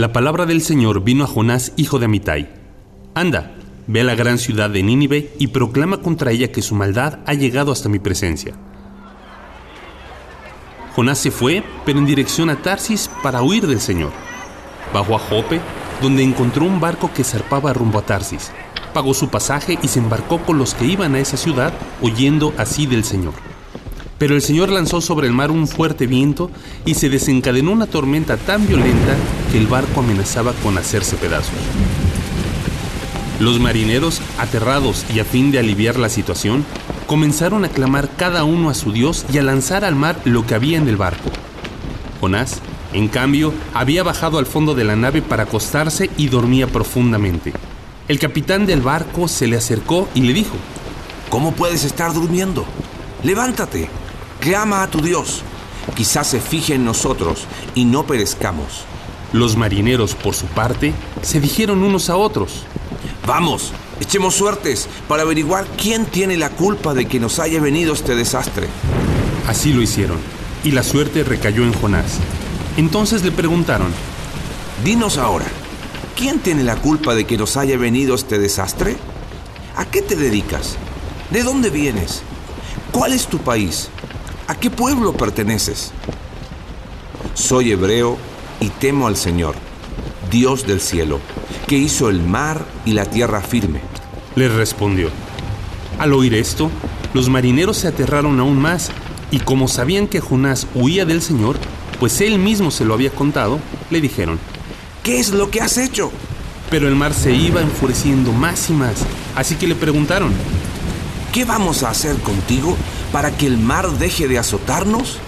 La palabra del Señor vino a Jonás, hijo de Amitai. Anda, ve a la gran ciudad de Nínive y proclama contra ella que su maldad ha llegado hasta mi presencia. Jonás se fue, pero en dirección a Tarsis para huir del Señor. Bajó a Jope, donde encontró un barco que zarpaba rumbo a Tarsis. Pagó su pasaje y se embarcó con los que iban a esa ciudad, huyendo así del Señor. Pero el Señor lanzó sobre el mar un fuerte viento y se desencadenó una tormenta tan violenta que el barco amenazaba con hacerse pedazos. Los marineros, aterrados y a fin de aliviar la situación, comenzaron a clamar cada uno a su Dios y a lanzar al mar lo que había en el barco. Jonás, en cambio, había bajado al fondo de la nave para acostarse y dormía profundamente. El capitán del barco se le acercó y le dijo, ¿Cómo puedes estar durmiendo? Levántate, clama a tu Dios. Quizás se fije en nosotros y no perezcamos. Los marineros, por su parte, se dijeron unos a otros, Vamos, echemos suertes para averiguar quién tiene la culpa de que nos haya venido este desastre. Así lo hicieron, y la suerte recayó en Jonás. Entonces le preguntaron, Dinos ahora, ¿quién tiene la culpa de que nos haya venido este desastre? ¿A qué te dedicas? ¿De dónde vienes? ¿Cuál es tu país? ¿A qué pueblo perteneces? Soy hebreo y temo al Señor, Dios del cielo, que hizo el mar y la tierra firme. Les respondió. Al oír esto, los marineros se aterraron aún más, y como sabían que Jonás huía del Señor, pues él mismo se lo había contado, le dijeron, ¿Qué es lo que has hecho? pero el mar se iba enfureciendo más y más, así que le preguntaron, ¿Qué vamos a hacer contigo para que el mar deje de azotarnos?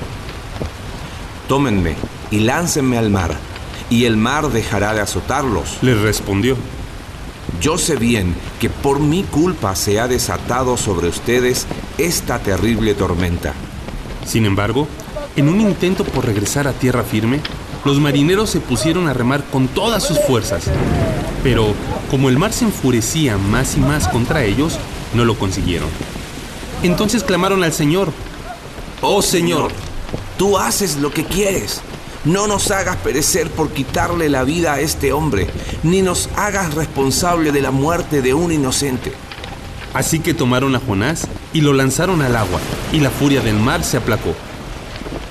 Tómenme y láncenme al mar, y el mar dejará de azotarlos. les respondió, Yo sé bien que por mi culpa se ha desatado sobre ustedes esta terrible tormenta. Sin embargo, en un intento por regresar a tierra firme, los marineros se pusieron a remar con todas sus fuerzas. Pero como el mar se enfurecía más y más contra ellos, no lo consiguieron. Entonces clamaron al Señor, Oh Señor, tú haces lo que quieres. No nos hagas perecer por quitarle la vida a este hombre, ni nos hagas responsable de la muerte de un inocente. Así que tomaron a Jonás y lo lanzaron al agua, y la furia del mar se aplacó.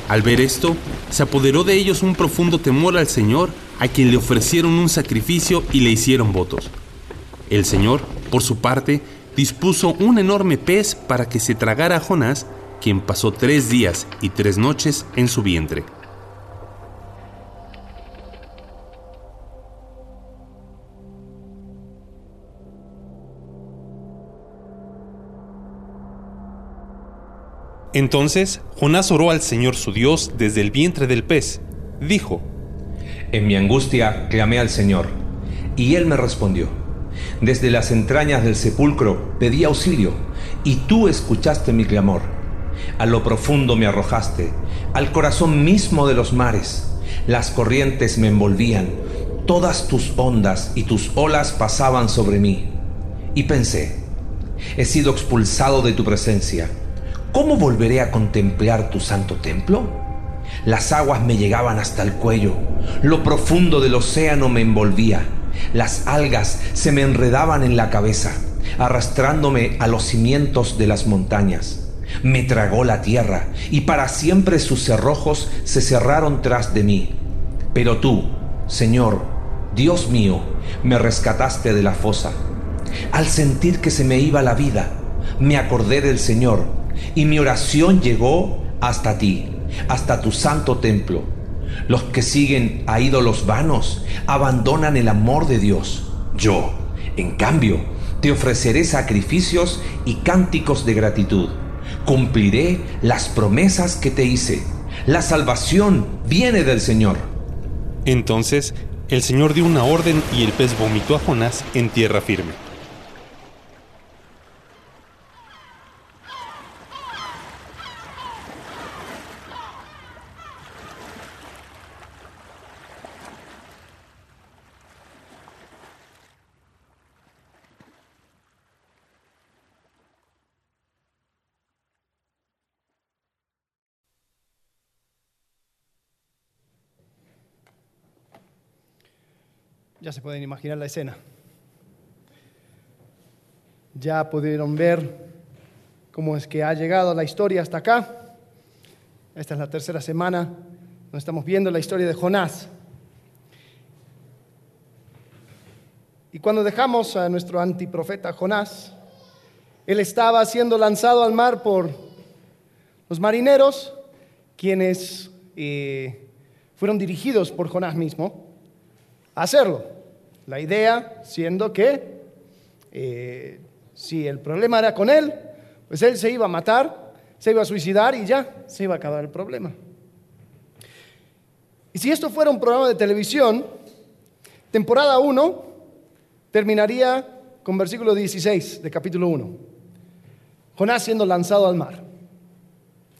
Al ver esto, se apoderó de ellos un profundo temor al Señor, a quien le ofrecieron un sacrificio y le hicieron votos. El Señor, por su parte, dispuso un enorme pez para que se tragara a Jonás, quien pasó tres días y tres noches en su vientre. Entonces Jonás oró al Señor su Dios desde el vientre del pez. Dijo, En mi angustia clamé al Señor, y Él me respondió. Desde las entrañas del sepulcro pedí auxilio, y tú escuchaste mi clamor. A lo profundo me arrojaste, al corazón mismo de los mares. Las corrientes me envolvían, todas tus ondas y tus olas pasaban sobre mí. Y pensé, he sido expulsado de tu presencia. ¿Cómo volveré a contemplar tu santo templo? Las aguas me llegaban hasta el cuello, lo profundo del océano me envolvía, las algas se me enredaban en la cabeza, arrastrándome a los cimientos de las montañas. Me tragó la tierra y para siempre sus cerrojos se cerraron tras de mí. Pero tú, Señor, Dios mío, me rescataste de la fosa. Al sentir que se me iba la vida, me acordé del Señor y mi oración llegó hasta ti, hasta tu santo templo. Los que siguen a ídolos vanos abandonan el amor de Dios. Yo, en cambio, te ofreceré sacrificios y cánticos de gratitud. Cumpliré las promesas que te hice. La salvación viene del Señor. Entonces el Señor dio una orden y el pez vomitó a Jonás en tierra firme. Ya se pueden imaginar la escena. Ya pudieron ver cómo es que ha llegado la historia hasta acá. Esta es la tercera semana donde estamos viendo la historia de Jonás. Y cuando dejamos a nuestro antiprofeta Jonás, él estaba siendo lanzado al mar por los marineros, quienes eh, fueron dirigidos por Jonás mismo hacerlo. La idea siendo que eh, si el problema era con él, pues él se iba a matar, se iba a suicidar y ya se iba a acabar el problema. Y si esto fuera un programa de televisión, temporada 1 terminaría con versículo 16 de capítulo 1. Jonás siendo lanzado al mar.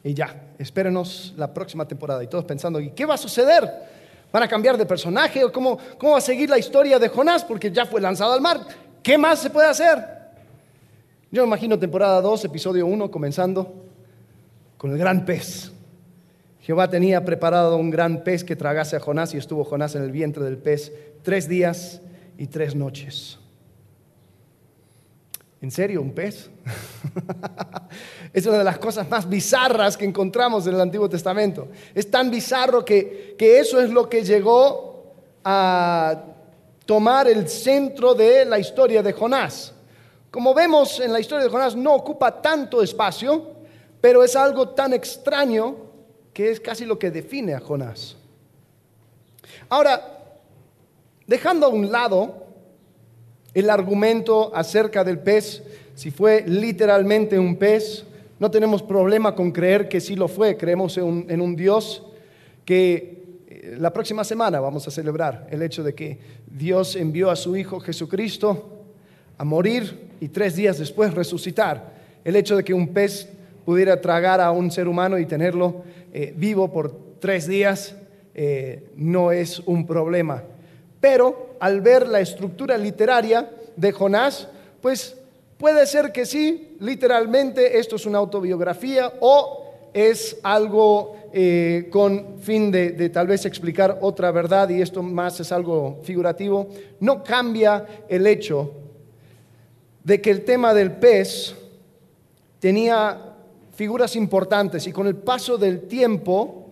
Y ya, espérenos la próxima temporada. Y todos pensando, ¿y qué va a suceder? ¿Van a cambiar de personaje? ¿O cómo, cómo va a seguir la historia de Jonás? Porque ya fue lanzado al mar. ¿Qué más se puede hacer? Yo me imagino temporada 2, episodio 1, comenzando con el gran pez. Jehová tenía preparado un gran pez que tragase a Jonás y estuvo Jonás en el vientre del pez tres días y tres noches. ¿En serio, un pez? es una de las cosas más bizarras que encontramos en el Antiguo Testamento. Es tan bizarro que, que eso es lo que llegó a tomar el centro de la historia de Jonás. Como vemos en la historia de Jonás, no ocupa tanto espacio, pero es algo tan extraño que es casi lo que define a Jonás. Ahora, Dejando a un lado el argumento acerca del pez, si fue literalmente un pez, no tenemos problema con creer que sí lo fue, creemos en un, Dios que eh, la próxima semana vamos a celebrar el hecho de que Dios envió a su Hijo Jesucristo a morir y tres días después resucitar. El hecho de que un pez pudiera tragar a un ser humano y tenerlo eh, vivo por tres días eh, no es un problema. Pero al ver la estructura literaria de Jonás, pues puede ser que sí, literalmente esto es una autobiografía o es algo eh, con fin de, de, tal vez explicar otra verdad y esto más es algo figurativo, no cambia el hecho de que el tema del pez tenía figuras importantes y con el paso del tiempo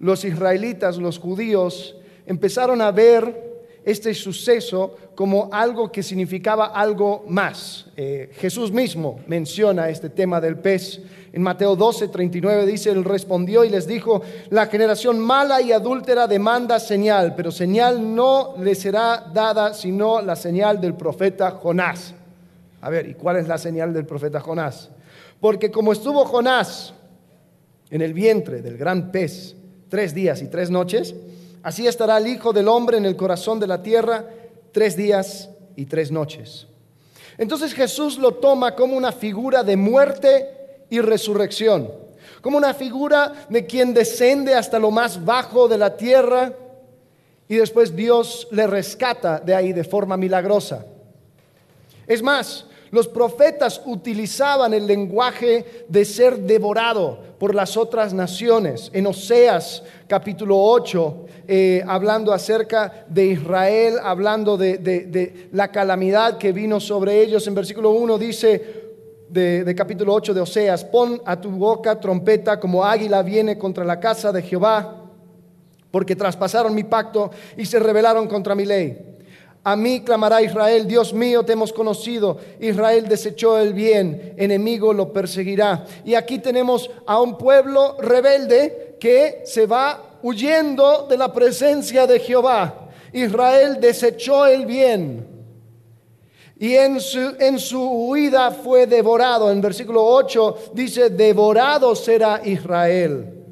los israelitas, los judíos, empezaron a ver este suceso como algo que significaba algo más. Eh, Jesús mismo menciona este tema del pez. En Mateo 12, 39 dice, Él respondió y les dijo, la generación mala y adúltera demanda señal, pero señal no le será dada sino la señal del profeta Jonás. A ver, ¿y cuál es la señal del profeta Jonás? Porque como estuvo Jonás en el vientre del gran pez tres días y tres noches, Así estará el Hijo del Hombre en el corazón de la tierra tres días y tres noches. Entonces Jesús lo toma como una figura de muerte y resurrección, como una figura de quien descende hasta lo más bajo de la tierra y después Dios le rescata de ahí de forma milagrosa. Es más, los profetas utilizaban el lenguaje de ser devorado por las otras naciones. En Oseas capítulo 8, eh, hablando acerca de Israel, hablando de, la calamidad que vino sobre ellos, en versículo 1 dice, de, de, capítulo 8 de Oseas, pon a tu boca trompeta como águila viene contra la casa de Jehová, porque traspasaron mi pacto y se rebelaron contra mi ley. A mí clamará Israel, Dios mío, te hemos conocido. Israel desechó el bien, enemigo lo perseguirá. Y aquí tenemos a un pueblo rebelde que se va huyendo de la presencia de Jehová. Israel desechó el bien. Y en su, en su huida fue devorado. En versículo 8 dice, devorado será Israel.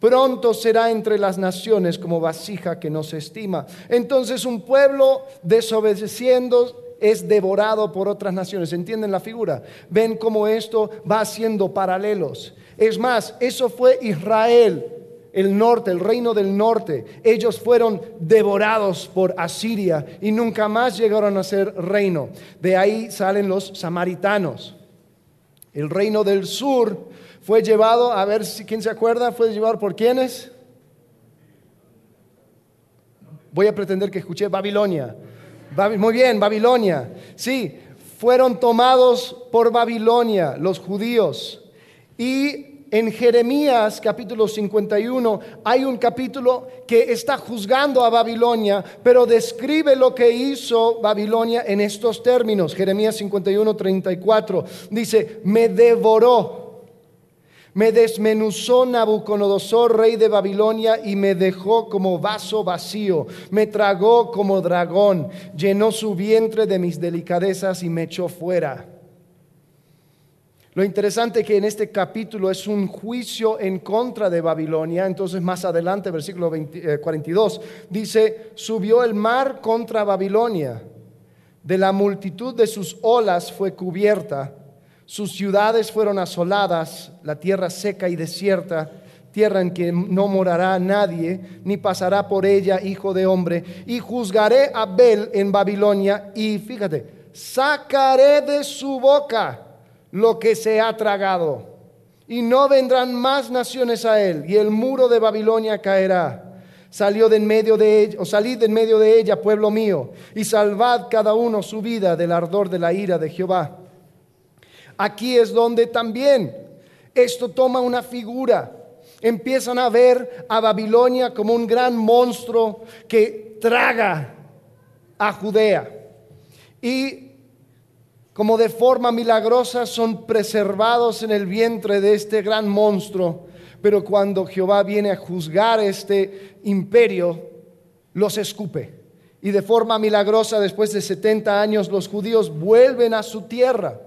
Pronto será entre las naciones como vasija que no se estima. Entonces un pueblo desobedeciendo es devorado por otras naciones. ¿Entienden la figura? Ven cómo esto va haciendo paralelos. Es más, eso fue Israel, el norte, el reino del norte. Ellos fueron devorados por Asiria y nunca más llegaron a ser reino. De ahí salen los samaritanos. El reino del sur fue llevado, a ver si quién se acuerda, fue llevado por quiénes. Voy a pretender que escuché Babilonia. Muy bien, Babilonia. Sí, fueron tomados por Babilonia los judíos. Y en Jeremías capítulo 51 hay un capítulo que está juzgando a Babilonia, pero describe lo que hizo Babilonia en estos términos. Jeremías 51, 34 dice, me devoró me desmenuzó Nabucodonosor, rey de Babilonia, y me dejó como vaso vacío. Me tragó como dragón, llenó su vientre de mis delicadezas y me echó fuera. Lo interesante que en este capítulo es un juicio en contra de Babilonia. Entonces más adelante, versículo 42, eh, dice, subió el mar contra Babilonia. De la multitud de sus olas fue cubierta sus ciudades fueron asoladas, la tierra seca y desierta, tierra en que no morará nadie, ni pasará por ella hijo de hombre. Y juzgaré a Bel en Babilonia y fíjate, sacaré de su boca lo que se ha tragado. Y no vendrán más naciones a él, y el muro de Babilonia caerá. Salió de en medio de ella, o salid de en medio de ella, pueblo mío, y salvad cada uno su vida del ardor de la ira de Jehová Aquí es donde también esto toma una figura. Empiezan a ver a Babilonia como un gran monstruo que traga a Judea. Y como de forma milagrosa son preservados en el vientre de este gran monstruo. Pero cuando Jehová viene a juzgar este imperio, los escupe. Y de forma milagrosa, después de 70 años, los judíos vuelven a su tierra.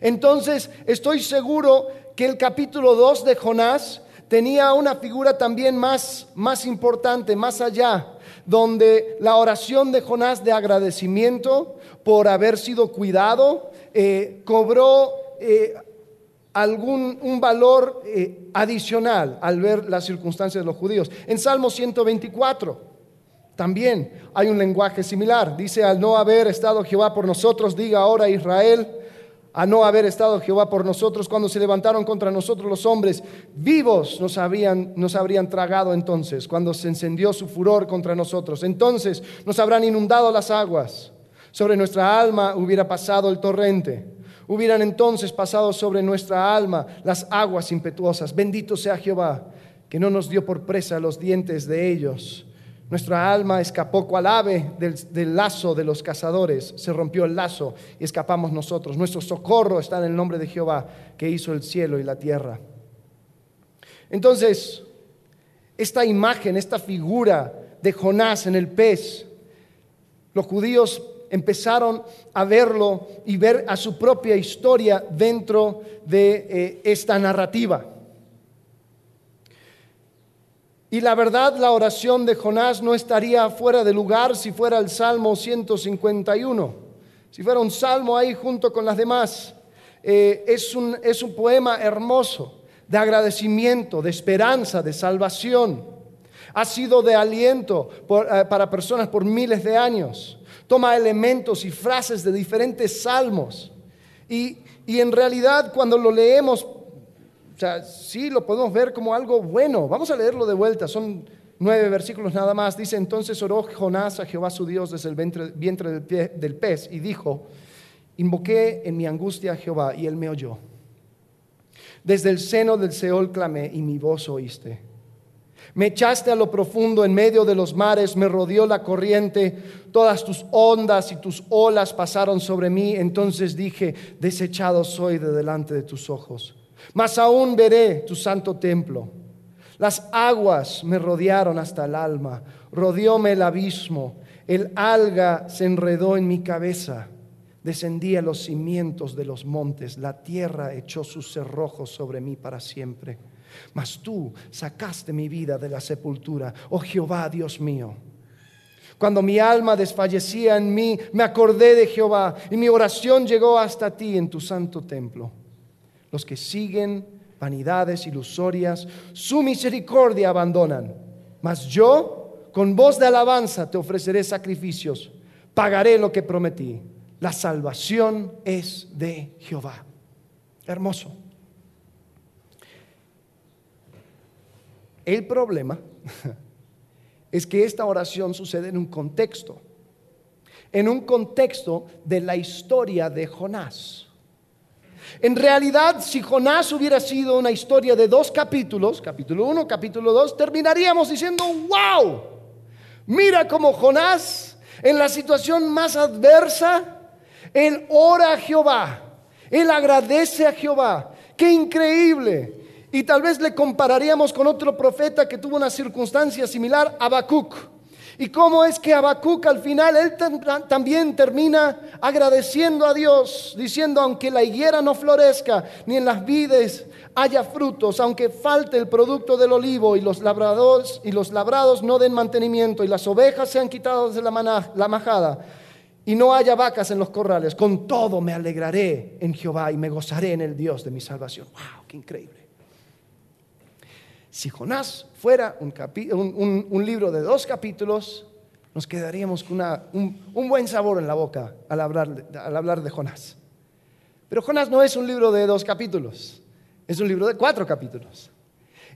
Entonces, estoy seguro que el capítulo 2 de Jonás tenía una figura también más, más importante, más allá, donde la oración de Jonás de agradecimiento por haber sido cuidado eh, cobró eh, algún un valor eh, adicional al ver las circunstancias de los judíos. En Salmo 124 también hay un lenguaje similar. Dice, al no haber estado Jehová por nosotros, diga ahora Israel, a no haber estado Jehová por nosotros cuando se levantaron contra nosotros los hombres, vivos nos, habrían, nos habrían tragado entonces, cuando se encendió su furor contra nosotros. Entonces nos habrán inundado las aguas, sobre nuestra alma hubiera pasado el torrente. Hubieran entonces pasado sobre nuestra alma las aguas impetuosas. Bendito sea Jehová, que no nos dio por presa los dientes de ellos nuestra alma escapó cual ave del, lazo de los cazadores. Se rompió el lazo y escapamos nosotros. Nuestro socorro está en el nombre de Jehová que hizo el cielo y la tierra. Entonces, esta imagen, esta figura de Jonás en el pez, los judíos empezaron a verlo y ver a su propia historia dentro de eh, esta narrativa. Y la verdad, la oración de Jonás no estaría fuera de lugar si fuera el Salmo 151, si fuera un salmo ahí junto con las demás. Eh, es, un, es un poema hermoso de agradecimiento, de esperanza, de salvación. Ha sido de aliento eh, para personas por miles de años. Toma elementos y frases de diferentes salmos. Y, y en realidad cuando lo leemos o sea, sí lo podemos ver como algo bueno. Vamos a leerlo de vuelta, son nueve versículos nada más. Dice, entonces oró Jonás a Jehová su Dios desde el vientre, del, pez y dijo, invoqué en mi angustia a Jehová y él me oyó. Desde el seno del Seol clamé y mi voz oíste. Me echaste a lo profundo en medio de los mares, me rodeó la corriente, todas tus ondas y tus olas pasaron sobre mí. Entonces dije, desechado soy de delante de tus ojos. Mas aún veré tu santo templo. Las aguas me rodearon hasta el alma, rodeóme el abismo, el alga se enredó en mi cabeza. Descendí a los cimientos de los montes, la tierra echó sus cerrojos sobre mí para siempre. Mas tú sacaste mi vida de la sepultura, oh Jehová, Dios mío. Cuando mi alma desfallecía en mí, me acordé de Jehová y mi oración llegó hasta ti en tu santo templo los que siguen vanidades ilusorias, su misericordia abandonan. Mas yo, con voz de alabanza, te ofreceré sacrificios, pagaré lo que prometí. La salvación es de Jehová. Hermoso. El problema es que esta oración sucede en un contexto. en un contexto de la historia de Jonás. En realidad, si Jonás hubiera sido una historia de dos capítulos, capítulo 1, capítulo 2, terminaríamos diciendo, wow, mira cómo Jonás en la situación más adversa, él ora a Jehová, él agradece a Jehová, qué increíble. Y tal vez le compararíamos con otro profeta que tuvo una circunstancia similar, Habacuc. Y cómo es que Habacuc al final él también termina agradeciendo a Dios, diciendo, aunque la higuera no florezca, ni en las vides haya frutos, aunque falte el producto del olivo y los labrados, y los labrados no den mantenimiento y las ovejas sean quitadas de la, la majada y no haya vacas en los corrales, con todo me alegraré en Jehová y me gozaré en el Dios de mi salvación. ¡Wow! ¡Qué increíble! Si Jonás fuera un, libro de dos capítulos, nos quedaríamos con un, buen sabor en la boca al hablar, al hablar de Jonás. Pero Jonás no es un libro de dos capítulos, es un libro de cuatro capítulos.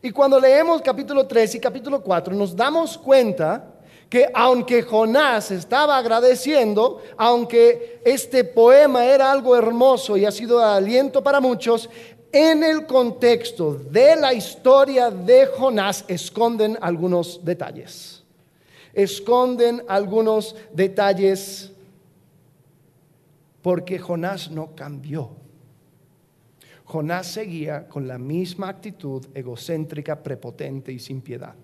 Y cuando leemos capítulo 3 y capítulo 4, nos damos cuenta que aunque Jonás estaba agradeciendo, aunque este poema era algo hermoso y ha sido aliento para muchos, en el contexto de la historia de Jonás esconden algunos detalles. Esconden algunos detalles porque Jonás no cambió. Jonás seguía con la misma actitud egocéntrica, prepotente y sin piedad.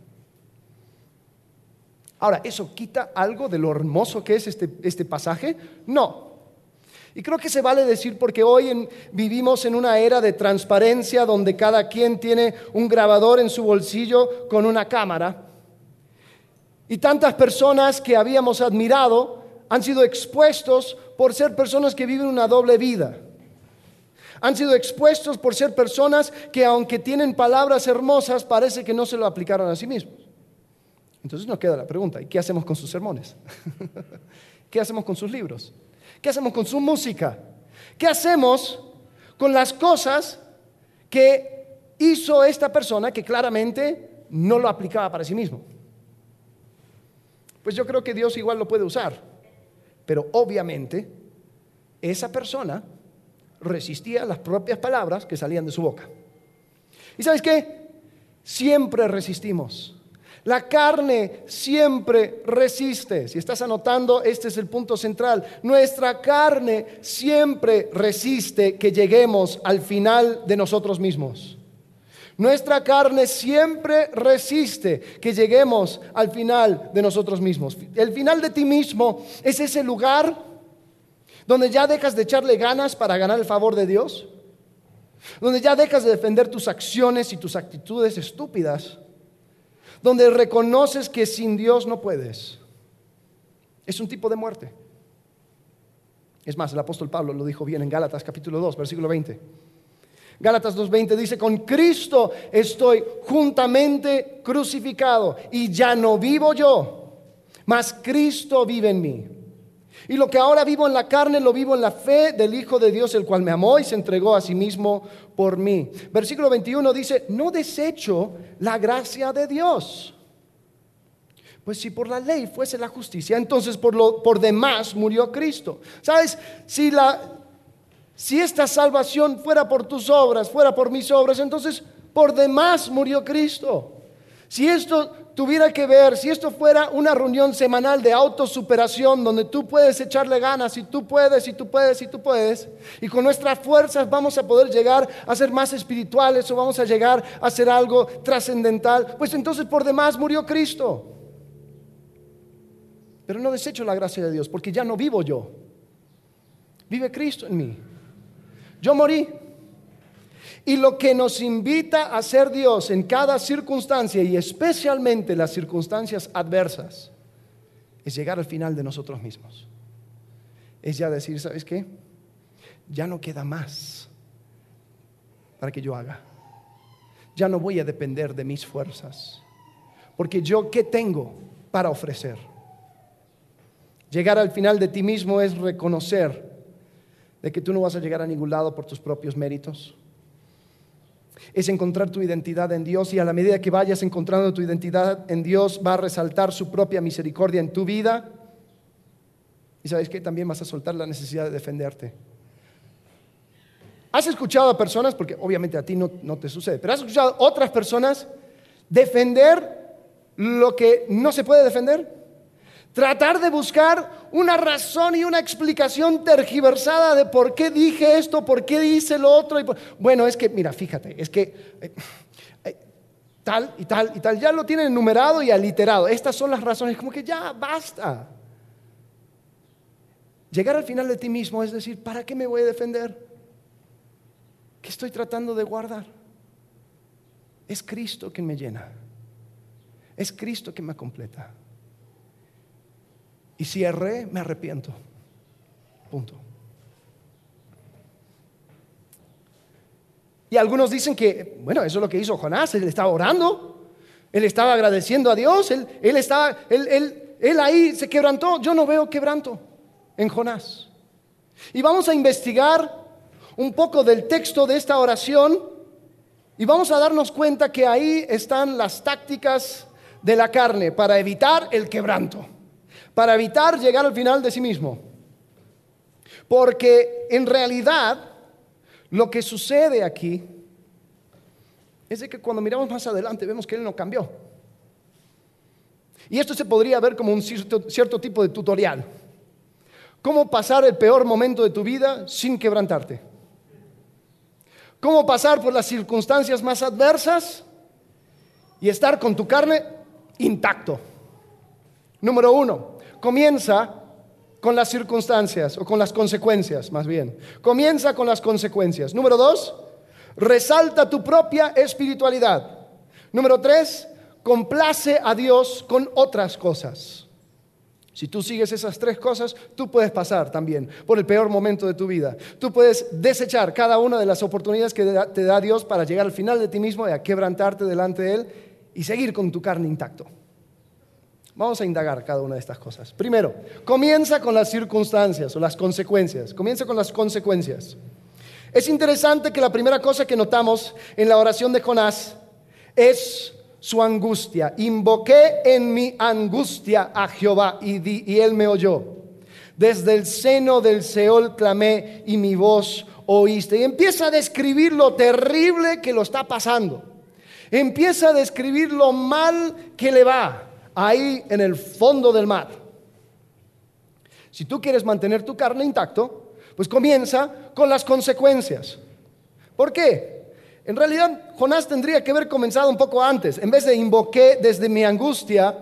Ahora, ¿eso quita algo de lo hermoso que es este, este pasaje? No, y creo que se vale decir porque hoy vivimos en una era de transparencia donde cada quien tiene un grabador en su bolsillo con una cámara. Y tantas personas que habíamos admirado han sido expuestos por ser personas que viven una doble vida. Han sido expuestos por ser personas que aunque tienen palabras hermosas, parece que no se lo aplicaron a sí mismos. Entonces nos queda la pregunta, ¿y qué hacemos con sus sermones? ¿Qué hacemos con sus libros? ¿Qué hacemos con su música? ¿Qué hacemos con las cosas que hizo esta persona que claramente no lo aplicaba para sí mismo? Pues yo creo que Dios igual lo puede usar, pero obviamente esa persona resistía las propias palabras que salían de su boca. ¿Y sabes qué? Siempre resistimos. La carne siempre resiste. Si estás anotando, este es el punto central. Nuestra carne siempre resiste que lleguemos al final de nosotros mismos. Nuestra carne siempre resiste que lleguemos al final de nosotros mismos. El final de ti mismo es ese lugar donde ya dejas de echarle ganas para ganar el favor de Dios, donde ya dejas de defender tus acciones y tus actitudes estúpidas donde reconoces que sin Dios no puedes. Es un tipo de muerte. Es más, el apóstol Pablo lo dijo bien en Gálatas capítulo 2, versículo 20. Gálatas 2.20 dice, con Cristo estoy juntamente crucificado y ya no vivo yo, mas Cristo vive en mí. Y lo que ahora vivo en la carne, lo vivo en la fe del Hijo de Dios, el cual me amó y se entregó a sí mismo por mí. Versículo 21 dice, no desecho la gracia de Dios. Pues si por la ley fuese la justicia, entonces por, lo, por demás murió Cristo. ¿Sabes? Si, la, si esta salvación fuera por tus obras, fuera por mis obras, entonces por demás murió Cristo. Si esto tuviera que ver, si esto fuera una reunión semanal de autosuperación donde tú puedes echarle ganas y tú puedes y tú puedes y tú puedes, y con nuestras fuerzas vamos a poder llegar a ser más espirituales o vamos a llegar a ser algo trascendental, pues entonces por demás murió Cristo. Pero no desecho la gracia de Dios porque ya no vivo yo, vive Cristo en mí. Yo morí. Y lo que nos invita a ser Dios en cada circunstancia y especialmente las circunstancias adversas es llegar al final de nosotros mismos. Es ya decir, ¿sabes qué? Ya no queda más para que yo haga. Ya no voy a depender de mis fuerzas. Porque yo, ¿qué tengo para ofrecer? Llegar al final de ti mismo es reconocer de que tú no vas a llegar a ningún lado por tus propios méritos es encontrar tu identidad en Dios y a la medida que vayas encontrando tu identidad en Dios va a resaltar su propia misericordia en tu vida Y sabes que también vas a soltar la necesidad de defenderte. ¿Has escuchado a personas, porque obviamente a ti no, no te sucede, pero has escuchado a otras personas defender lo que no se puede defender? Tratar de buscar una razón y una explicación tergiversada de por qué dije esto, por qué hice lo otro. Bueno, es que, mira, fíjate, es que eh, eh, tal y tal y tal, ya lo tienen enumerado y aliterado. Estas son las razones, como que ya basta. Llegar al final de ti mismo es decir, ¿para qué me voy a defender? ¿Qué estoy tratando de guardar? Es Cristo quien me llena. Es Cristo quien me completa. Y si erré, me arrepiento. Punto. Y algunos dicen que, bueno, eso es lo que hizo Jonás, él estaba orando, él estaba agradeciendo a Dios, él, estaba, él, él ahí se quebrantó. Yo no veo quebranto en Jonás. Y vamos a investigar un poco del texto de esta oración y vamos a darnos cuenta que ahí están las tácticas de la carne para evitar el quebranto, para evitar llegar al final de sí mismo. Porque en realidad lo que sucede aquí es de que cuando miramos más adelante vemos que Él no cambió. Y esto se podría ver como un cierto, cierto tipo de tutorial. ¿Cómo pasar el peor momento de tu vida sin quebrantarte? cómo pasar por las circunstancias más adversas y estar con tu carne intacto. Número uno, comienza con las circunstancias o con las consecuencias, más bien. Comienza con las consecuencias. Número dos, resalta tu propia espiritualidad. Número tres, complace a Dios con otras cosas. Si tú sigues esas tres cosas, tú puedes pasar también por el peor momento de tu vida. Tú puedes desechar cada una de las oportunidades que te da Dios para llegar al final de ti mismo y a quebrantarte delante de Él y seguir con tu carne intacto. Vamos a indagar cada una de estas cosas. Primero, comienza con las circunstancias o las consecuencias. Comienza con las consecuencias. Es interesante que la primera cosa que notamos en la oración de Jonás es su angustia. Invoqué en mi angustia a Jehová y, y él me oyó. Desde el seno del Seol clamé y mi voz oíste. Y empieza a describir lo terrible que lo está pasando. Empieza a describir lo mal que le va ahí en el fondo del mar. Si tú quieres mantener tu carne intacto, pues comienza con las consecuencias. ¿Por qué? En realidad, Jonás tendría que haber comenzado un poco antes. En vez de invoqué desde mi angustia,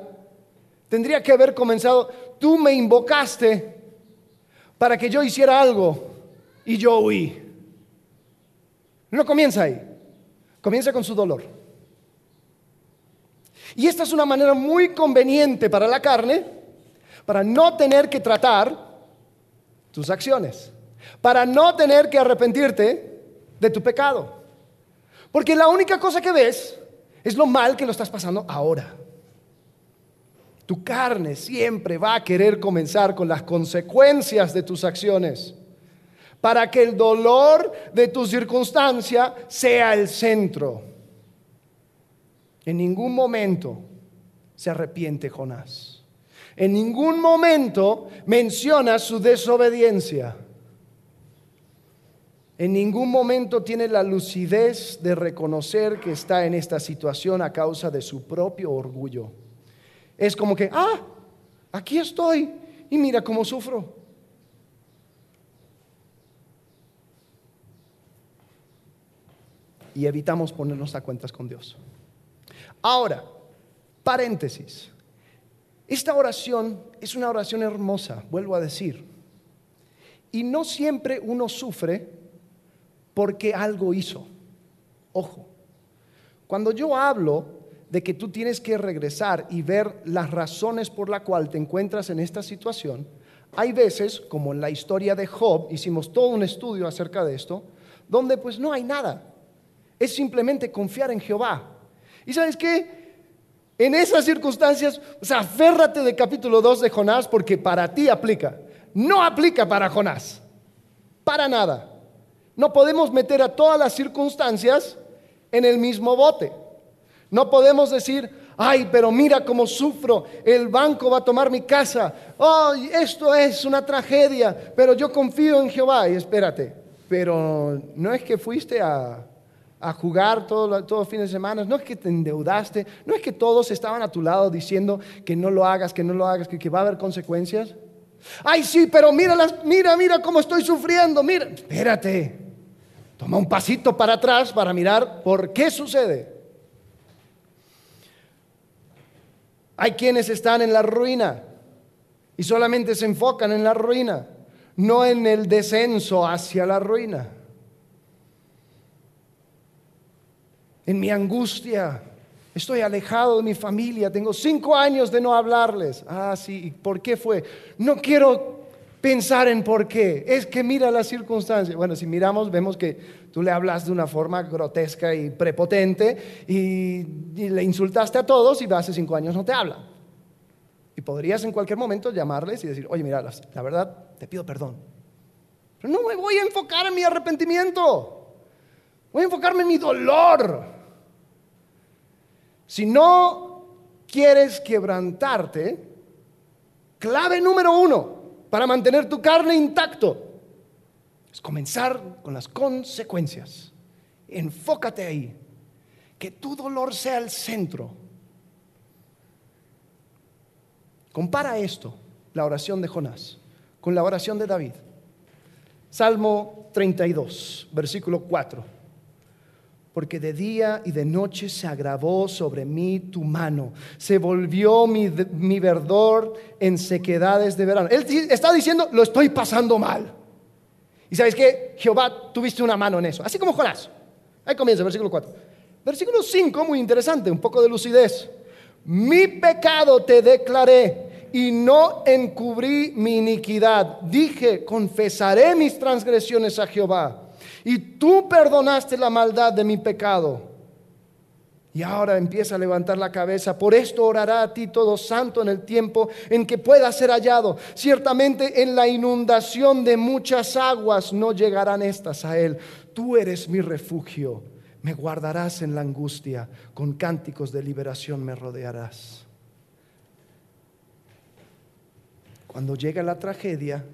tendría que haber comenzado, tú me invocaste para que yo hiciera algo y yo huí. No comienza ahí, comienza con su dolor. Y esta es una manera muy conveniente para la carne, para no tener que tratar tus acciones, para no tener que arrepentirte de tu pecado. Porque la única cosa que ves es lo mal que lo estás pasando ahora. Tu carne siempre va a querer comenzar con las consecuencias de tus acciones para que el dolor de tu circunstancia sea el centro. En ningún momento se arrepiente Jonás. En ningún momento menciona su desobediencia. En ningún momento tiene la lucidez de reconocer que está en esta situación a causa de su propio orgullo. Es como que, ah, aquí estoy y mira cómo sufro. Y evitamos ponernos a cuentas con Dios. Ahora, paréntesis. Esta oración es una oración hermosa, vuelvo a decir. Y no siempre uno sufre porque algo hizo. Ojo, cuando yo hablo de que tú tienes que regresar y ver las razones por las cuales te encuentras en esta situación, hay veces, como en la historia de Job, hicimos todo un estudio acerca de esto, donde pues no hay nada. Es simplemente confiar en Jehová. ¿Y sabes qué? En esas circunstancias, o sea, aférrate de capítulo 2 de Jonás porque para ti aplica. No aplica para Jonás. Para nada. No podemos meter a todas las circunstancias en el mismo bote. No podemos decir, Ay, pero mira cómo sufro. El banco va a tomar mi casa. Ay, esto es una tragedia. Pero yo confío en Jehová. Y espérate. Pero no es que fuiste a, jugar todos los fines de semana. No es que te endeudaste. No es que todos estaban a tu lado diciendo que no lo hagas, que no lo hagas, que, que va a haber consecuencias. Ay, sí, pero mira, mira, mira cómo estoy sufriendo. Mira, espérate. Toma un pasito para atrás para mirar por qué sucede. Hay quienes están en la ruina y solamente se enfocan en la ruina, no en el descenso hacia la ruina. En mi angustia, estoy alejado de mi familia, tengo cinco años de no hablarles. Ah, sí, ¿por qué fue? No quiero pensar en por qué. Es que mira las circunstancias. Bueno, si miramos, vemos que tú le hablas de una forma grotesca y prepotente y, le insultaste a todos y hace cinco años no te habla. Y podrías en cualquier momento llamarles y decir, oye, mira, la verdad, te pido perdón. Pero no me voy a enfocar en mi arrepentimiento. Voy a enfocarme en mi dolor. Si no quieres quebrantarte, clave número uno, para mantener tu carne intacto es comenzar con las consecuencias. Enfócate ahí. Que tu dolor sea el centro. Compara esto, la oración de Jonás, con la oración de David. Salmo 32, versículo 4 porque de día y de noche se agravó sobre mí tu mano, se volvió mi, verdor en sequedades de verano. Él está diciendo, lo estoy pasando mal. Y sabes que Jehová, tuviste una mano en eso, así como Jonás. Ahí comienza, versículo 4. Versículo 5, muy interesante, un poco de lucidez. Mi pecado te declaré y no encubrí mi iniquidad. Dije, confesaré mis transgresiones a Jehová y tú perdonaste la maldad de mi pecado. Y ahora empieza a levantar la cabeza. Por esto orará a ti todo santo en el tiempo en que pueda ser hallado. Ciertamente en la inundación de muchas aguas no llegarán estas a él. Tú eres mi refugio. Me guardarás en la angustia. Con cánticos de liberación me rodearás. Cuando llega la tragedia,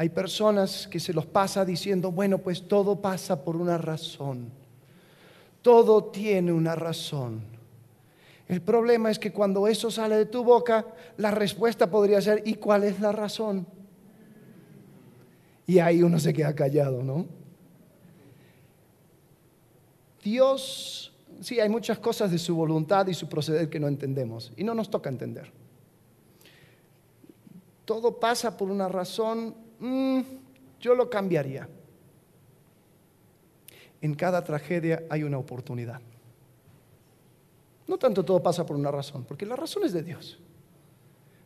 hay personas que se los pasa diciendo, bueno, pues todo pasa por una razón. Todo tiene una razón. El problema es que cuando eso sale de tu boca, la respuesta podría ser, ¿y cuál es la razón? Y ahí uno se queda callado, ¿no? Dios, sí, hay muchas cosas de su voluntad y su proceder que no entendemos y no nos toca entender. Todo pasa por una razón Mm, yo lo cambiaría. En cada tragedia hay una oportunidad. No tanto todo pasa por una razón, porque la razón es de Dios.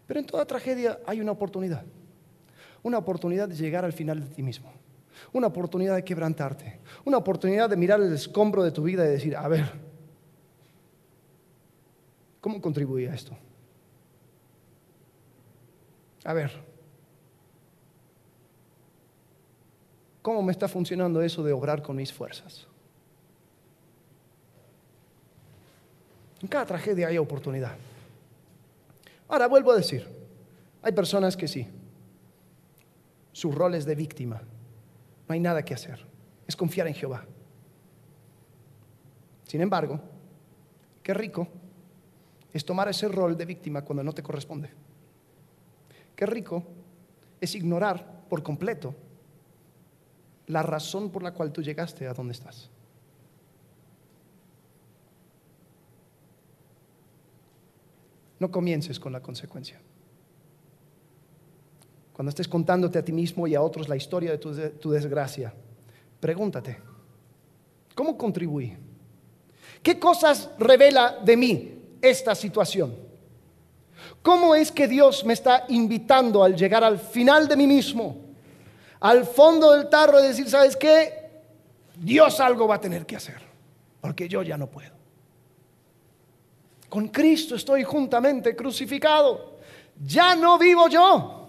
Pero en toda tragedia hay una oportunidad. Una oportunidad de llegar al final de ti mismo. Una oportunidad de quebrantarte. Una oportunidad de mirar el escombro de tu vida y decir, a ver, ¿cómo contribuía a esto? A ver, ¿Cómo me está funcionando eso de obrar con mis fuerzas? En cada tragedia hay oportunidad. Ahora vuelvo a decir, hay personas que sí, su rol es de víctima, no hay nada que hacer, es confiar en Jehová. Sin embargo, qué rico es tomar ese rol de víctima cuando no te corresponde. Qué rico es ignorar por completo la razón por la cual tú llegaste a donde estás. No comiences con la consecuencia. Cuando estés contándote a ti mismo y a otros la historia de tu, tu desgracia, pregúntate, ¿cómo contribuí? ¿Qué cosas revela de mí esta situación? ¿Cómo es que Dios me está invitando al llegar al final de mí mismo al fondo del tarro y decir, ¿sabes qué? Dios algo va a tener que hacer, porque yo ya no puedo. Con Cristo estoy juntamente crucificado. Ya no vivo yo.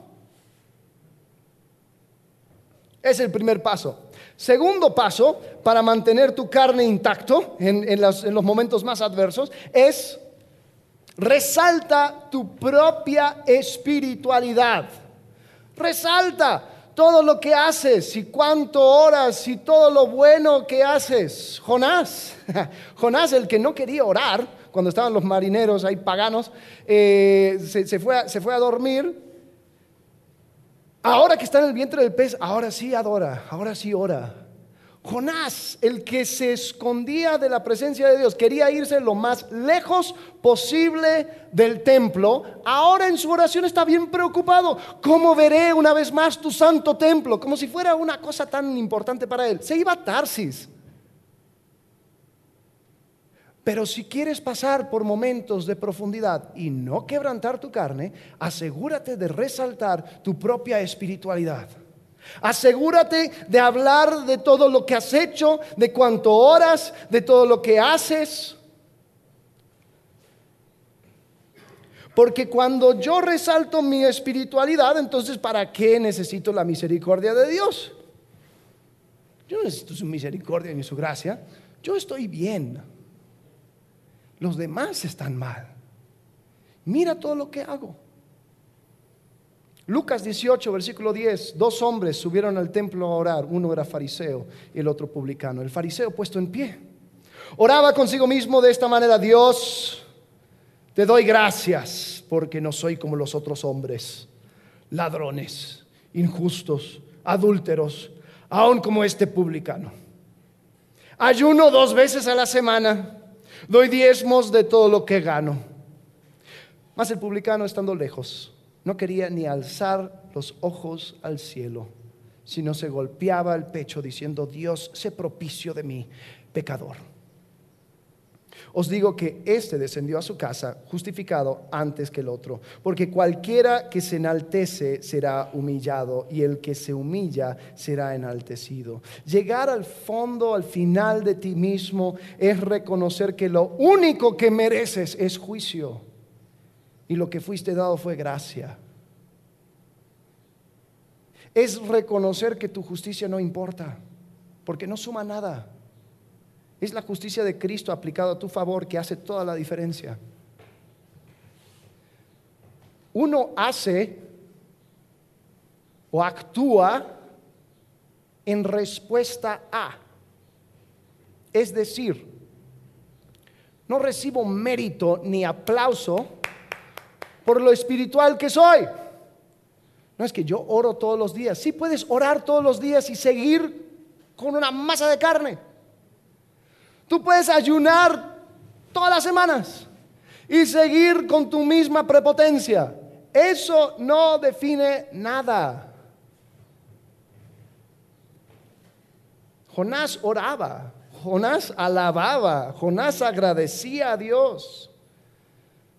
Es el primer paso. Segundo paso para mantener tu carne intacto en, los, en los momentos más adversos es Resalta tu propia espiritualidad. Resalta todo lo que haces y cuánto oras y todo lo bueno que haces. Jonás, Jonás el que no quería orar cuando estaban los marineros ahí paganos, eh, se, fue se fue a dormir. Ahora que está en el vientre del pez, ahora sí adora, ahora sí ora. Jonás, el que se escondía de la presencia de Dios, quería irse lo más lejos posible del templo, ahora en su oración está bien preocupado. ¿Cómo veré una vez más tu santo templo? Como si fuera una cosa tan importante para él. Se iba a Tarsis. Pero si quieres pasar por momentos de profundidad y no quebrantar tu carne, asegúrate de resaltar tu propia espiritualidad. Asegúrate de hablar de todo lo que has hecho, de cuánto oras, de todo lo que haces. Porque cuando yo resalto mi espiritualidad, entonces ¿para qué necesito la misericordia de Dios? Yo no necesito su misericordia ni su gracia. Yo estoy bien. Los demás están mal. Mira todo lo que hago. Lucas 18, versículo 10, dos hombres subieron al templo a orar, uno era fariseo y el otro publicano. El fariseo puesto en pie, oraba consigo mismo de esta manera, Dios, te doy gracias porque no soy como los otros hombres, ladrones, injustos, adúlteros, aun como este publicano. Ayuno dos veces a la semana, doy diezmos de todo lo que gano. Mas el publicano estando lejos no quería ni alzar los ojos al cielo, sino se golpeaba el pecho diciendo, Dios, sé propicio de mí, pecador. Os digo que éste descendió a su casa justificado antes que el otro, porque cualquiera que se enaltece será humillado y el que se humilla será enaltecido. Llegar al fondo, al final de ti mismo, es reconocer que lo único que mereces es juicio y lo que fuiste dado fue gracia. Es reconocer que tu justicia no importa, porque no suma nada. Es la justicia de Cristo aplicada a tu favor que hace toda la diferencia. Uno hace o actúa en respuesta a. Es decir, no recibo mérito ni aplauso por lo espiritual que soy. No es que yo oro todos los días. Sí puedes orar todos los días y seguir con una masa de carne. Tú puedes ayunar todas las semanas y seguir con tu misma prepotencia. Eso no define nada. Jonás oraba, Jonás alababa, Jonás agradecía a Dios.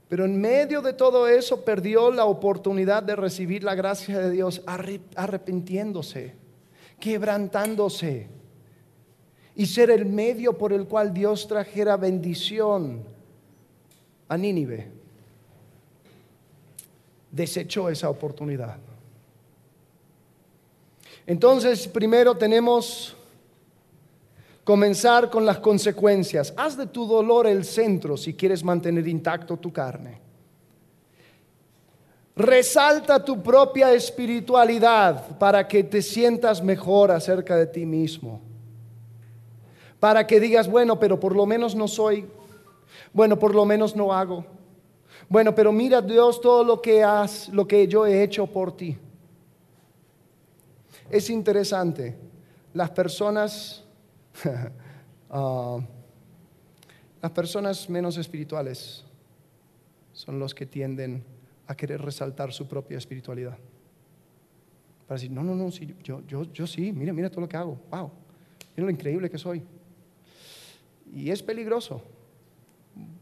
Pero en medio de todo eso perdió la oportunidad de recibir la gracia de Dios arrepintiéndose, quebrantándose y ser el medio por el cual Dios trajera bendición a Nínive. Desechó esa oportunidad. Entonces, primero tenemos comenzar con las consecuencias. Haz de tu dolor el centro si quieres mantener intacto tu carne. Resalta tu propia espiritualidad para que te sientas mejor acerca de ti mismo. Para que digas, bueno, pero por lo menos no soy. Bueno, por lo menos no hago. Bueno, pero mira Dios todo lo que has, lo que yo he hecho por ti. Es interesante. Las personas Ah, las personas menos espirituales son los que tienden a querer resaltar su propia espiritualidad. Para decir, no, no, no, yo, yo, yo sí, mira, mira todo lo que hago, wow, mira lo increíble que soy. Y es peligroso,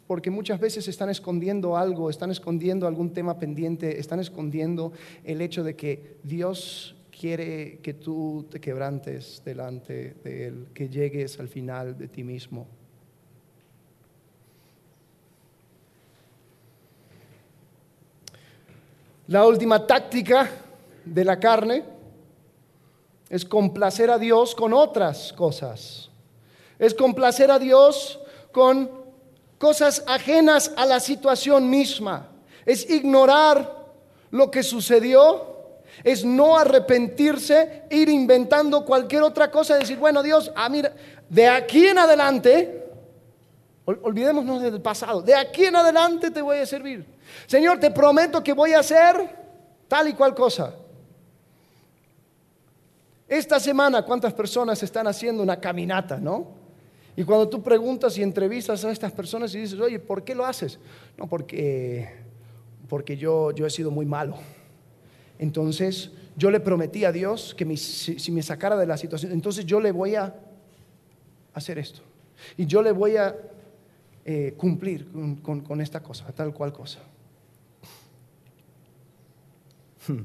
porque muchas veces están escondiendo algo, están escondiendo algún tema pendiente, están escondiendo el hecho de que Dios quiere que tú te quebrantes delante de Él, que llegues al final de ti mismo. La última táctica de la carne es complacer a Dios con otras cosas. Es complacer a Dios con cosas ajenas a la situación misma. Es ignorar lo que sucedió, es no arrepentirse, ir inventando cualquier otra cosa, decir, bueno Dios, ah, mira, de aquí en adelante, olvidémonos del pasado, de aquí en adelante te voy a servir. Señor, te prometo que voy a hacer tal y cual cosa. Esta semana, ¿cuántas personas están haciendo una caminata, no? Y cuando tú preguntas y entrevistas a estas personas y dices, oye, ¿por qué lo haces? No, porque, porque yo, yo he sido muy malo. Entonces, yo le prometí a Dios que si, me sacara de la situación, entonces yo le voy a hacer esto. Y yo le voy a eh, cumplir con, esta cosa, tal cual cosa.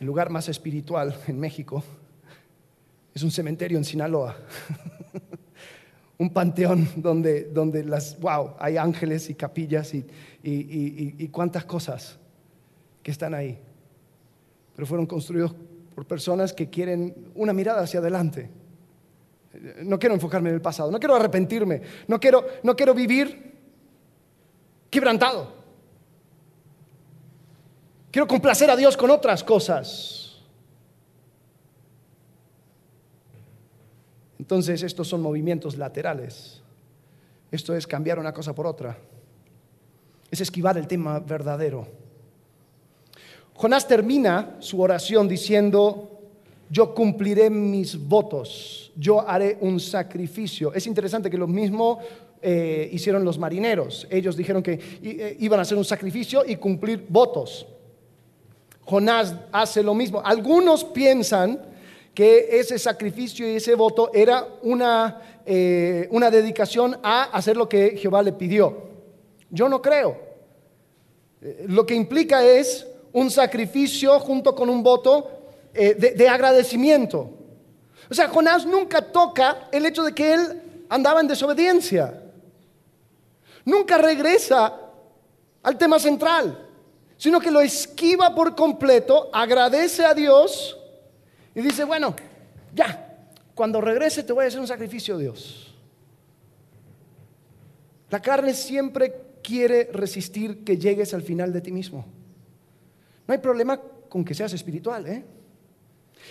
El lugar más espiritual en México es un cementerio en Sinaloa. un panteón donde, donde las, wow, hay ángeles y capillas y, y, cuántas cosas que están ahí. Pero fueron construidos por personas que quieren una mirada hacia adelante. No quiero enfocarme en el pasado, no quiero arrepentirme, no quiero, no quiero vivir quebrantado. Quiero complacer a Dios con otras cosas. Entonces estos son movimientos laterales. Esto es cambiar una cosa por otra. Es esquivar el tema verdadero. Jonás termina su oración diciendo, yo cumpliré mis votos, yo haré un sacrificio. Es interesante que lo mismo eh, hicieron los marineros. Ellos dijeron que eh, iban a hacer un sacrificio y cumplir votos. Jonás hace lo mismo. Algunos piensan que ese sacrificio y ese voto era una, eh, una dedicación a hacer lo que Jehová le pidió. Yo no creo. Eh, lo que implica es un sacrificio junto con un voto eh, de, de agradecimiento. O sea, Jonás nunca toca el hecho de que él andaba en desobediencia. Nunca regresa al tema central, sino que lo esquiva por completo, agradece a Dios y dice, bueno, ya, cuando regrese te voy a hacer un sacrificio, Dios. La carne siempre quiere resistir que llegues al final de ti mismo. No hay problema con que seas espiritual, ¿eh?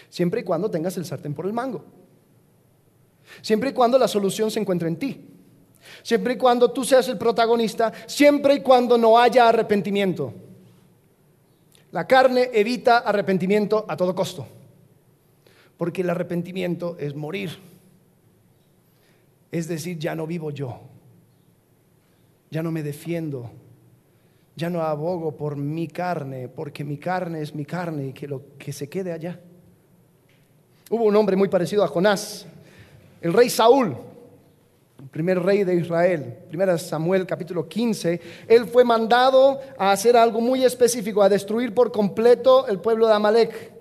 Siempre y cuando tengas el sartén por el mango. Siempre y cuando la solución se encuentre en ti. Siempre y cuando tú seas el protagonista. Siempre y cuando no haya arrepentimiento. La carne evita arrepentimiento a todo costo. Porque el arrepentimiento es morir. Es decir, ya no vivo yo. Ya no me defiendo. Ya no abogo por mi carne, porque mi carne es mi carne y que lo que se quede allá. Hubo un hombre muy parecido a Jonás, el rey Saúl, el primer rey de Israel, primera Samuel capítulo 15, él fue mandado a hacer algo muy específico, a destruir por completo el pueblo de Amalek.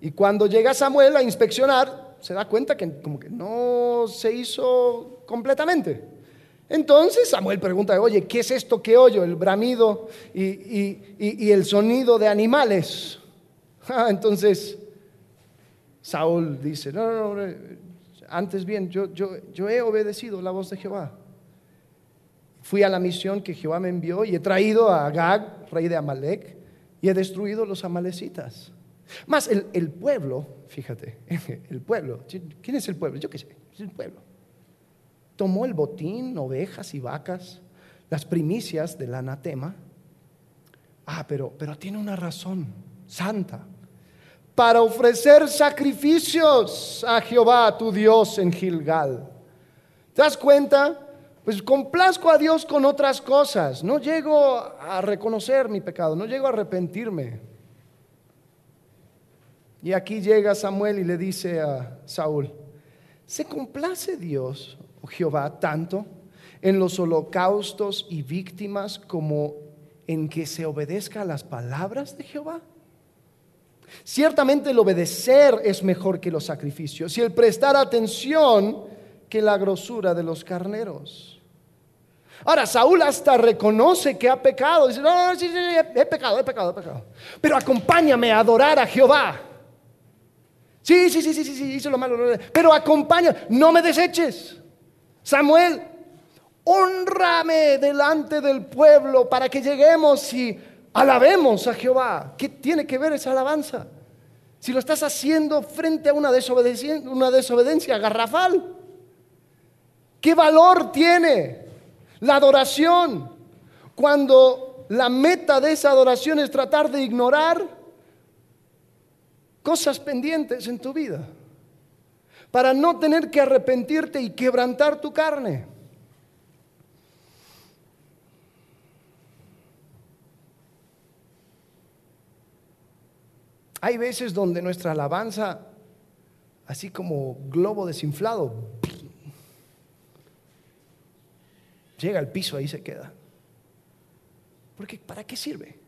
Y cuando llega Samuel a inspeccionar, se da cuenta que como que no se hizo completamente. Entonces Samuel pregunta, oye, ¿qué es esto que oyo? El bramido y, el sonido de animales. Ah, entonces Saúl dice, no, no, no, antes bien, yo, he obedecido la voz de Jehová. Fui a la misión que Jehová me envió y he traído a Agag, rey de Amalek, y he destruido los amalecitas. Más el, pueblo, fíjate, el pueblo, ¿quién es el pueblo? Yo qué sé, es el pueblo. Tomó el botín, ovejas y vacas, las primicias del anatema. Ah, pero, pero tiene una razón santa. Para ofrecer sacrificios a Jehová, tu Dios, en Gilgal. ¿Te das cuenta? Pues complazco a Dios con otras cosas. No llego a reconocer mi pecado, no llego a arrepentirme. Y aquí llega Samuel y le dice a Saúl, ¿se complace Dios, oh Jehová, tanto en los holocaustos y víctimas como en que se obedezca a las palabras de Jehová? Ciertamente el obedecer es mejor que los sacrificios y el prestar atención que la grosura de los carneros. Ahora, Saúl hasta reconoce que ha pecado. Dice, no, no, sí, sí, he pecado, he pecado, he pecado. Pero acompáñame a adorar a Jehová. Sí, sí, sí, sí, sí, hizo lo malo. Pero acompaña, no me deseches. Samuel, honrame delante del pueblo para que lleguemos y alabemos a Jehová. ¿Qué tiene que ver esa alabanza? Si lo estás haciendo frente a una desobediencia, una desobediencia garrafal. ¿Qué valor tiene la adoración cuando la meta de esa adoración es tratar de ignorar cosas pendientes en tu vida? Para no tener que arrepentirte y quebrantar tu carne. Hay veces donde nuestra alabanza, así como globo desinflado, llega al piso, ahí se queda. Porque ¿para qué sirve?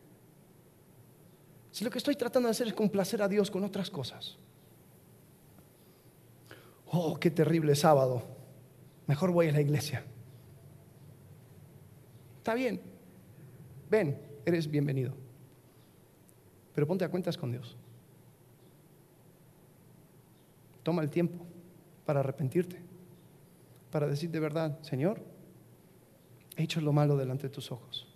Si lo que estoy tratando de hacer es complacer a Dios con otras cosas. Oh, qué terrible sábado. Mejor voy a la iglesia. Está bien. Ven, eres bienvenido. Pero ponte a cuentas con Dios. Toma el tiempo para arrepentirte, para decir de verdad, Señor, he hecho lo malo delante de tus ojos.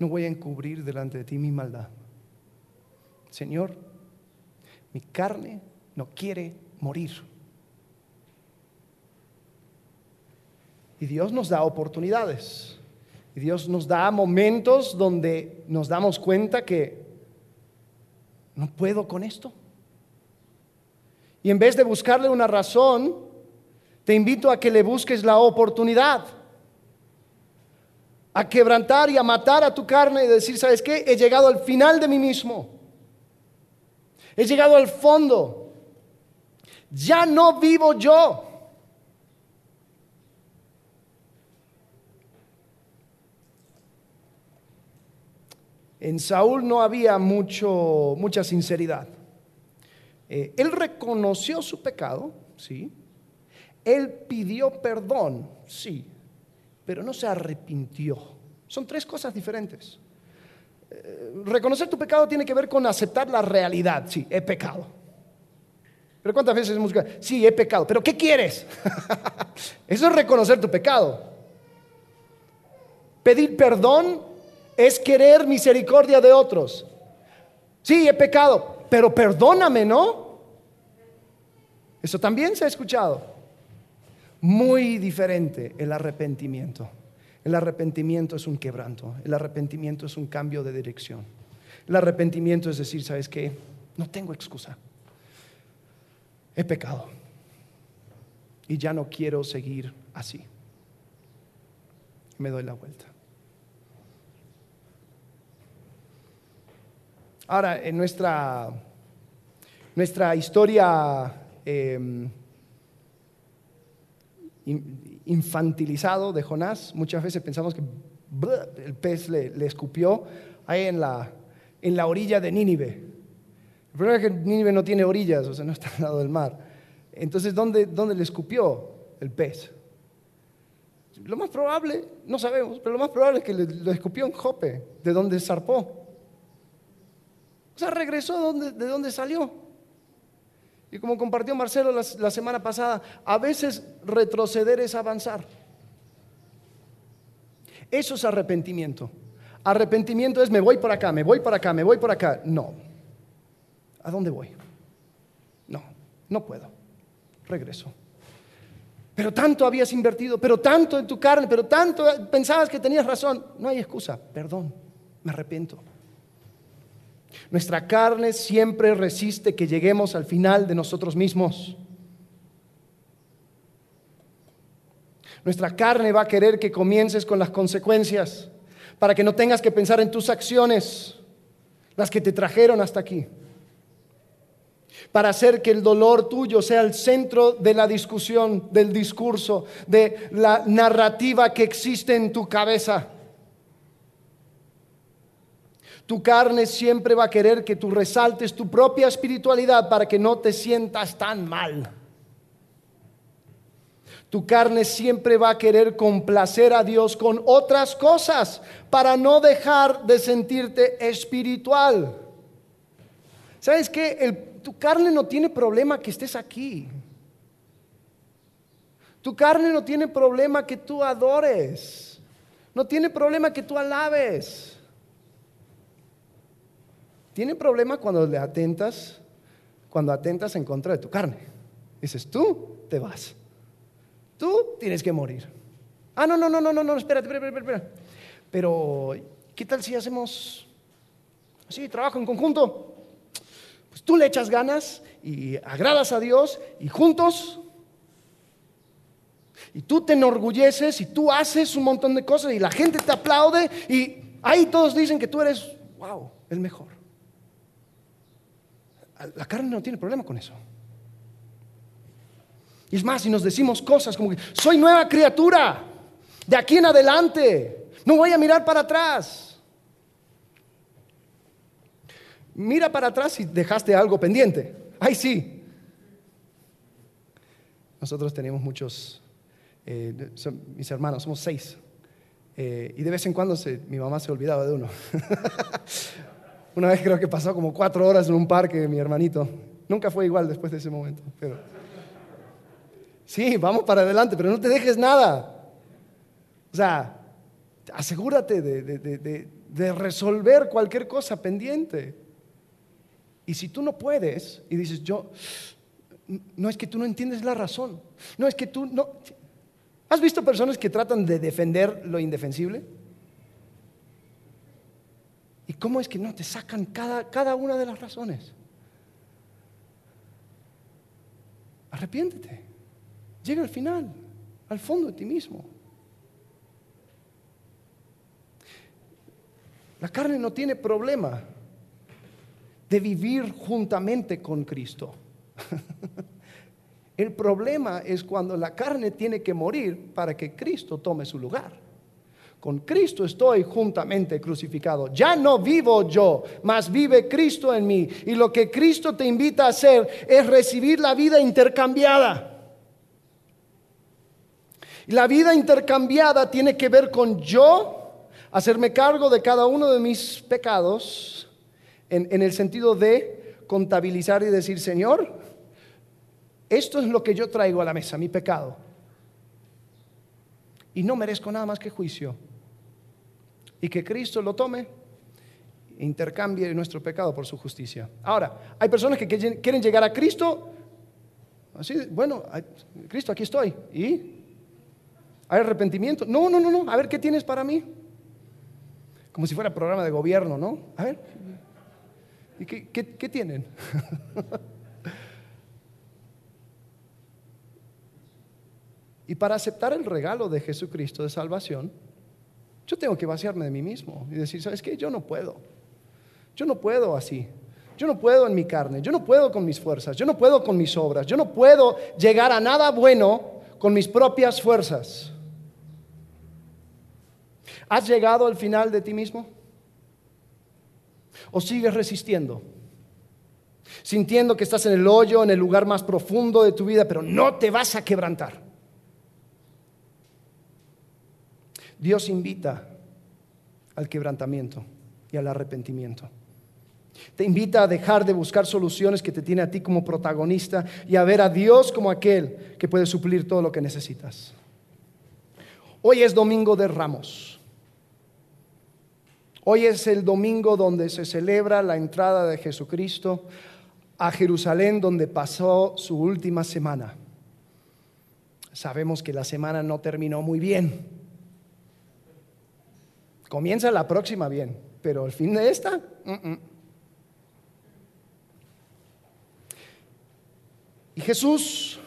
No voy a encubrir delante de ti mi maldad. Señor, mi carne no quiere morir. Y Dios nos da oportunidades. Y Dios nos da momentos donde nos damos cuenta que no puedo con esto. Y en vez de buscarle una razón, te invito a que le busques la oportunidad. A quebrantar y a matar a tu carne y decir, ¿sabes qué? He llegado al final de mí mismo. He llegado al fondo. Ya no vivo yo. En Saúl no había mucho, mucha sinceridad. Eh, él reconoció su pecado, sí. Él pidió perdón, sí, pero no se arrepintió. Son tres cosas diferentes. Eh, reconocer tu pecado tiene que ver con aceptar la realidad, sí, he pecado. Pero ¿cuántas veces hemos sí, he pecado, pero ¿qué quieres? Eso es reconocer tu pecado. Pedir perdón es querer misericordia de otros. Sí, he pecado, pero perdóname, ¿no? Eso también se ha escuchado. Muy diferente el arrepentimiento. El arrepentimiento es un quebranto, el arrepentimiento es un cambio de dirección. El arrepentimiento es decir, ¿sabes qué? No tengo excusa. He pecado. Y ya no quiero seguir así. Me doy la vuelta. Ahora, en nuestra, nuestra historia em, infantilizado de Jonás, muchas veces pensamos que el pez le, escupió ahí en la, en la orilla de Nínive. El problema es que Nínive no tiene orillas, o sea, no está al lado del mar. Entonces, ¿dónde, dónde le escupió el pez? Lo más probable, no sabemos, pero lo más probable es que le, lo escupió en Jope, de donde zarpó. O sea, regresó de donde, salió. Y como compartió Marcelo la, semana pasada, a veces retroceder es avanzar. Eso es arrepentimiento. Arrepentimiento es me voy por acá, me voy por acá, me voy por acá. No. ¿A dónde voy? No, no puedo. Regreso. Pero tanto habías invertido, pero tanto en tu carne, pero tanto pensabas que tenías razón. No hay excusa. Perdón, me arrepiento. Nuestra carne siempre resiste que lleguemos al final de nosotros mismos. Nuestra carne va a querer que comiences con las consecuencias para que no tengas que pensar en tus acciones, las que te trajeron hasta aquí. Para hacer que el dolor tuyo sea el centro de la discusión, del discurso, de la narrativa que existe en tu cabeza. Tu carne siempre va a querer que tú resaltes tu propia espiritualidad para que no te sientas tan mal. Tu carne siempre va a querer complacer a Dios con otras cosas para no dejar de sentirte espiritual. ¿Sabes qué? tu carne no tiene problema que estés aquí. Tu carne no tiene problema que tú adores. No tiene problema que tú alabes. Tiene problema cuando le atentas, cuando atentas en contra de tu carne. Dices, tú te vas. Tú tienes que morir. Ah, no, no, no, no, no, no, espérate, espérate, espérate, espérate. Pero, ¿qué tal si hacemos así, trabajo en conjunto? Pues tú le echas ganas y agradas a Dios y juntos y tú te enorgulleces y tú haces un montón de cosas y la gente te aplaude y ahí todos dicen que tú eres, wow, el mejor. La carne no tiene problema con eso. Y es más, si nos decimos cosas como que soy nueva criatura, de aquí en adelante, no voy a mirar para atrás. Mira para atrás si dejaste algo pendiente. Ay, sí. Nosotros tenemos muchos, eh, mis hermanos, somos seis. Eh, y de vez en cuando mi mamá se olvidaba de uno. Una vez creo que pasó como cuatro horas en un parque, mi hermanito. Nunca fue igual después de ese momento. Pero... Sí, vamos para adelante, pero no te dejes nada. O sea, asegúrate de, de resolver cualquier cosa pendiente. Y si tú no puedes y dices, yo, no es que tú no entiendes la razón, no es que tú no... ¿Has visto personas que tratan de defender lo indefensible? ¿Y cómo es que no te sacan cada, cada una de las razones? Arrepiéntete. Llega al final, al fondo de ti mismo. La carne no tiene problema de vivir juntamente con Cristo. El problema es cuando la carne tiene que morir para que Cristo tome su lugar. Con Cristo estoy juntamente crucificado. Ya no vivo yo, mas vive Cristo en mí. Y lo que Cristo te invita a hacer es recibir la vida intercambiada. La vida intercambiada tiene que ver con yo hacerme cargo de cada uno de mis pecados en, en el sentido de contabilizar y decir, Señor, esto es lo que yo traigo a la mesa, mi pecado. Y no merezco nada más que juicio y que Cristo lo tome e intercambie nuestro pecado por su justicia. Ahora, hay personas que quieren llegar a Cristo, así, bueno, Cristo, aquí estoy, ¿y? ¿Hay arrepentimiento? No, no, no, no, a ver, ¿qué tienes para mí? Como si fuera programa de gobierno, ¿no? A ver, ¿y qué, qué tienen? y para aceptar el regalo de Jesucristo de salvación, yo tengo que vaciarme de mí mismo y decir, ¿sabes qué? Yo no puedo. Yo no puedo así. Yo no puedo en mi carne. Yo no puedo con mis fuerzas. Yo no puedo con mis obras. Yo no puedo llegar a nada bueno con mis propias fuerzas. ¿Has llegado al final de ti mismo? ¿O sigues resistiendo? Sintiendo que estás en el hoyo, en el lugar más profundo de tu vida, pero no te vas a quebrantar. Dios invita al quebrantamiento y al arrepentimiento. Te invita a dejar de buscar soluciones que te tiene a ti como protagonista y a ver a Dios como aquel que puede suplir todo lo que necesitas. Hoy es domingo de ramos. Hoy es el domingo donde se celebra la entrada de Jesucristo a Jerusalén donde pasó su última semana. Sabemos que la semana no terminó muy bien Comienza la próxima bien, pero el fin de esta, Y Jesús,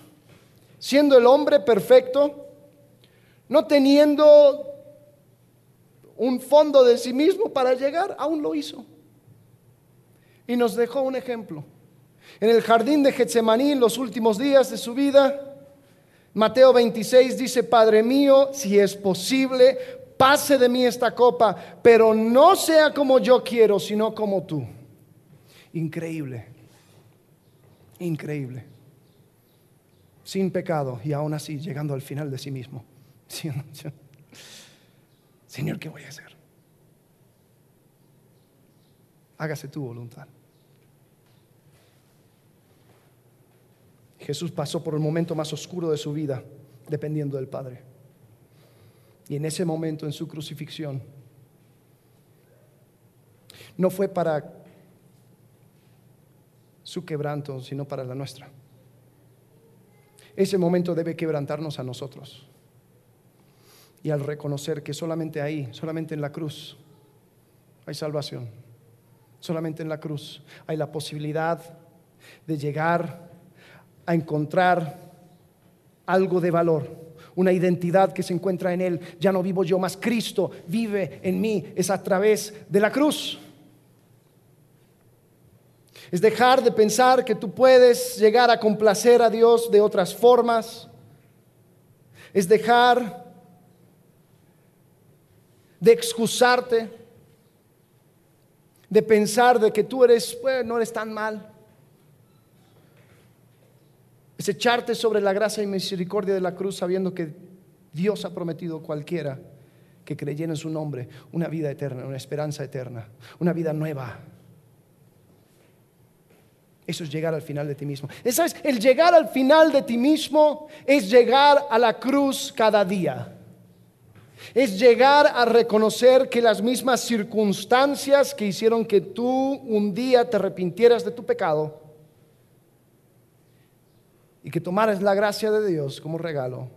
siendo el hombre perfecto, no teniendo un fondo de sí mismo para llegar, aún lo hizo. Y nos dejó un ejemplo. En el jardín de Getsemaní, en los últimos días de su vida, Mateo 26 dice, Padre mío, si es posible, pase de mí esta copa, pero no sea como yo quiero, sino como tú. Increíble, increíble. Sin pecado y aún así llegando al final de sí mismo. Señor, ¿qué voy a hacer? Hágase tu voluntad. Jesús pasó por el momento más oscuro de su vida dependiendo del Padre. Y en ese momento, en su crucifixión, no fue para su quebranto, sino para la nuestra. Ese momento debe quebrantarnos a nosotros. Y al reconocer que solamente ahí, solamente en la cruz, hay salvación. Solamente en la cruz hay la posibilidad de llegar a encontrar algo de valor, una identidad que se encuentra en Él. Ya no vivo yo, más Cristo vive en mí. Es a través de la cruz. Es dejar de pensar que tú puedes llegar a complacer a Dios de otras formas. Es dejar de excusarte, de pensar de que tú eres, bueno, no eres tan mal. Es echarte sobre la gracia y misericordia de la cruz sabiendo que Dios ha prometido a cualquiera que creyera en su nombre una vida eterna, una esperanza eterna, una vida nueva. Eso es llegar al final de ti mismo. ¿Sabes? El llegar al final de ti mismo es llegar a la cruz cada día. Es llegar a reconocer que las mismas circunstancias que hicieron que tú un día te arrepintieras de tu pecado y que tomaras la gracia de Dios como regalo,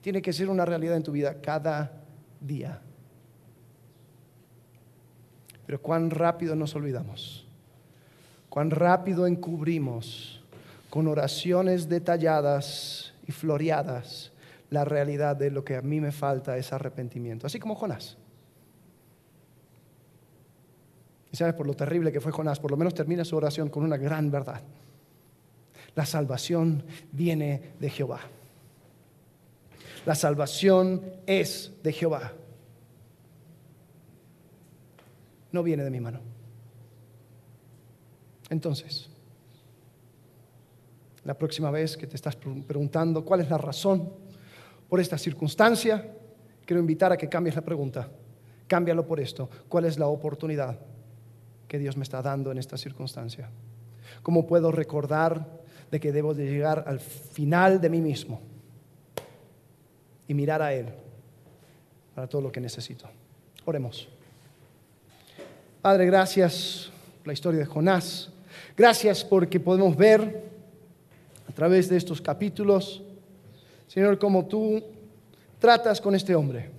tiene que ser una realidad en tu vida cada día. Pero cuán rápido nos olvidamos cuán rápido encubrimos con oraciones detalladas y floreadas la realidad de lo que a mí me falta es arrepentimiento, así como Jonás. Y sabes por lo terrible que fue Jonás, por lo menos termina su oración con una gran verdad. La salvación viene de Jehová. La salvación es de Jehová. No viene de mi mano. Entonces, la próxima vez que te estás preguntando cuál es la razón por esta circunstancia, quiero invitar a que cambies la pregunta. Cámbialo por esto. ¿Cuál es la oportunidad que Dios me está dando en esta circunstancia? ¿Cómo puedo recordar de que debo de llegar al final de mí mismo y mirar a Él para todo lo que necesito? Oremos. Padre, gracias por la historia de Jonás. Gracias porque podemos ver a través de estos capítulos, Señor, cómo tú tratas con este hombre.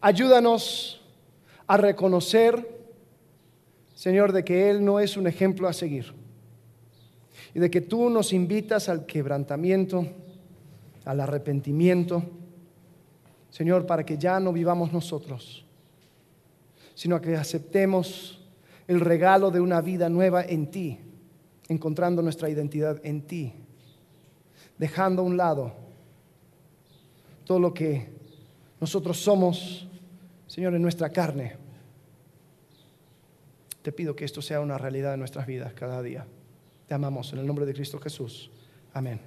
Ayúdanos a reconocer, Señor, de que Él no es un ejemplo a seguir y de que tú nos invitas al quebrantamiento, al arrepentimiento, Señor, para que ya no vivamos nosotros, sino que aceptemos el regalo de una vida nueva en ti, encontrando nuestra identidad en ti, dejando a un lado todo lo que nosotros somos, Señor, en nuestra carne. Te pido que esto sea una realidad en nuestras vidas cada día. Te amamos en el nombre de Cristo Jesús. Amén.